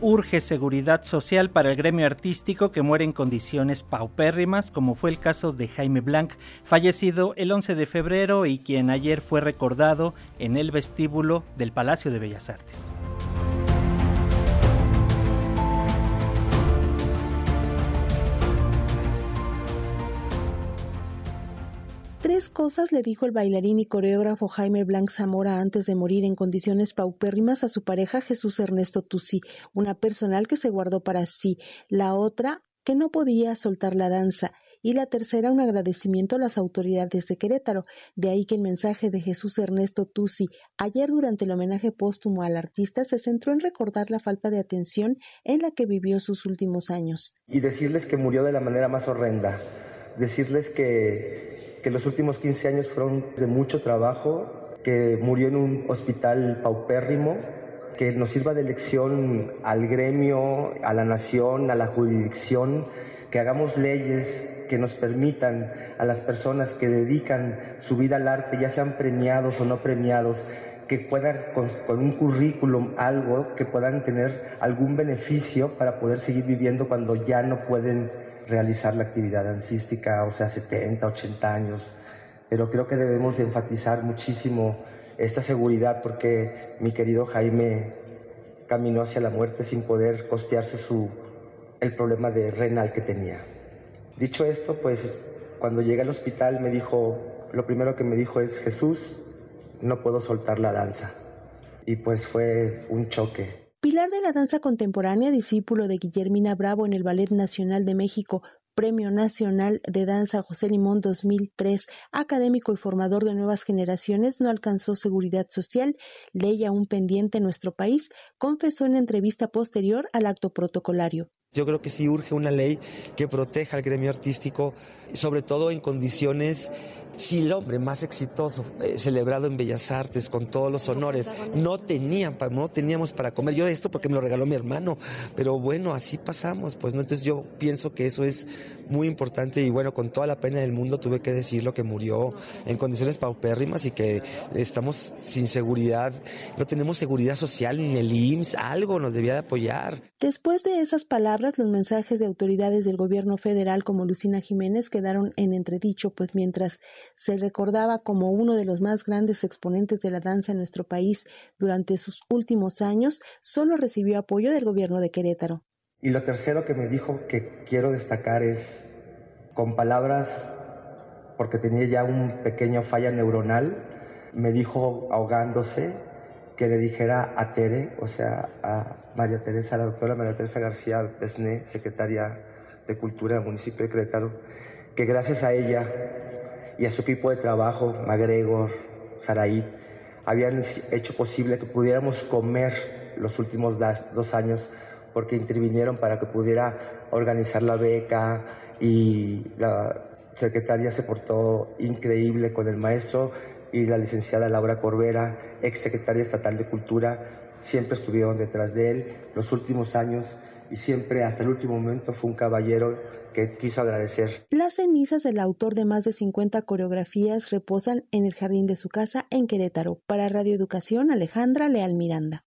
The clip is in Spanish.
urge seguridad social para el gremio artístico que muere en condiciones paupérrimas, como fue el caso de Jaime Blanc, fallecido el 11 de febrero y quien ayer fue recordado en el vestíbulo del Palacio de Bellas Artes. Tres cosas le dijo el bailarín y coreógrafo Jaime Blanc Zamora antes de morir en condiciones paupérrimas a su pareja Jesús Ernesto Tusi, una personal que se guardó para sí, la otra que no podía soltar la danza y la tercera un agradecimiento a las autoridades de Querétaro. De ahí que el mensaje de Jesús Ernesto Tusi ayer durante el homenaje póstumo al artista se centró en recordar la falta de atención en la que vivió sus últimos años. Y decirles que murió de la manera más horrenda, decirles que que los últimos 15 años fueron de mucho trabajo, que murió en un hospital paupérrimo, que nos sirva de lección al gremio, a la nación, a la jurisdicción, que hagamos leyes que nos permitan a las personas que dedican su vida al arte, ya sean premiados o no premiados, que puedan con, con, un currículum algo, que puedan tener algún beneficio para poder seguir viviendo cuando ya no pueden realizar la actividad dancística, o sea, 70, 80 años, pero creo que debemos enfatizar muchísimo esta seguridad porque mi querido Jaime caminó hacia la muerte sin poder costearse su, el problema de renal que tenía. Dicho esto, pues cuando llegué al hospital me dijo, lo primero que me dijo es, Jesús, no puedo soltar la danza. Y pues fue un choque. Pilar de la danza contemporánea, discípulo de Guillermina Bravo en el Ballet Nacional de México, Premio Nacional de Danza José Limón 2003, académico y formador de nuevas generaciones, no alcanzó seguridad social, ley aún pendiente en nuestro país, confesó en entrevista posterior al acto protocolario. Yo creo que sí urge una ley que proteja al gremio artístico, sobre todo en condiciones si el hombre más exitoso, eh, celebrado en Bellas Artes con todos los honores, no tenía, no teníamos para comer. Yo esto porque me lo regaló mi hermano, pero bueno, así pasamos, pues no. Entonces yo pienso que eso es muy importante y bueno, con toda la pena del mundo tuve que decirlo que murió en condiciones paupérrimas y que estamos sin seguridad, no tenemos seguridad social ni el IMSS, algo nos debía de apoyar. Después de esas palabras, los mensajes de autoridades del gobierno federal como Lucina Jiménez quedaron en entredicho, pues mientras se recordaba como uno de los más grandes exponentes de la danza en nuestro país durante sus últimos años, solo recibió apoyo del gobierno de Querétaro. Y lo tercero que me dijo que quiero destacar es, con palabras, porque tenía ya un pequeño falla neuronal, me dijo ahogándose que le dijera a Tere, o sea, a María Teresa, la doctora María Teresa García Besné, secretaria de Cultura del municipio de Querétaro, que gracias a ella y a su equipo de trabajo, MacGregor, Saraí, habían hecho posible que pudiéramos comer los últimos dos años porque intervinieron para que pudiera organizar la beca y la secretaria se portó increíble con el maestro y la licenciada Laura Corbera, ex secretaria estatal de Cultura, siempre estuvieron detrás de él los últimos años y siempre hasta el último momento fue un caballero que quiso agradecer. Las cenizas del autor de más de 50 coreografías reposan en el jardín de su casa en Querétaro. Para Radio Educación, Alejandra Leal Miranda.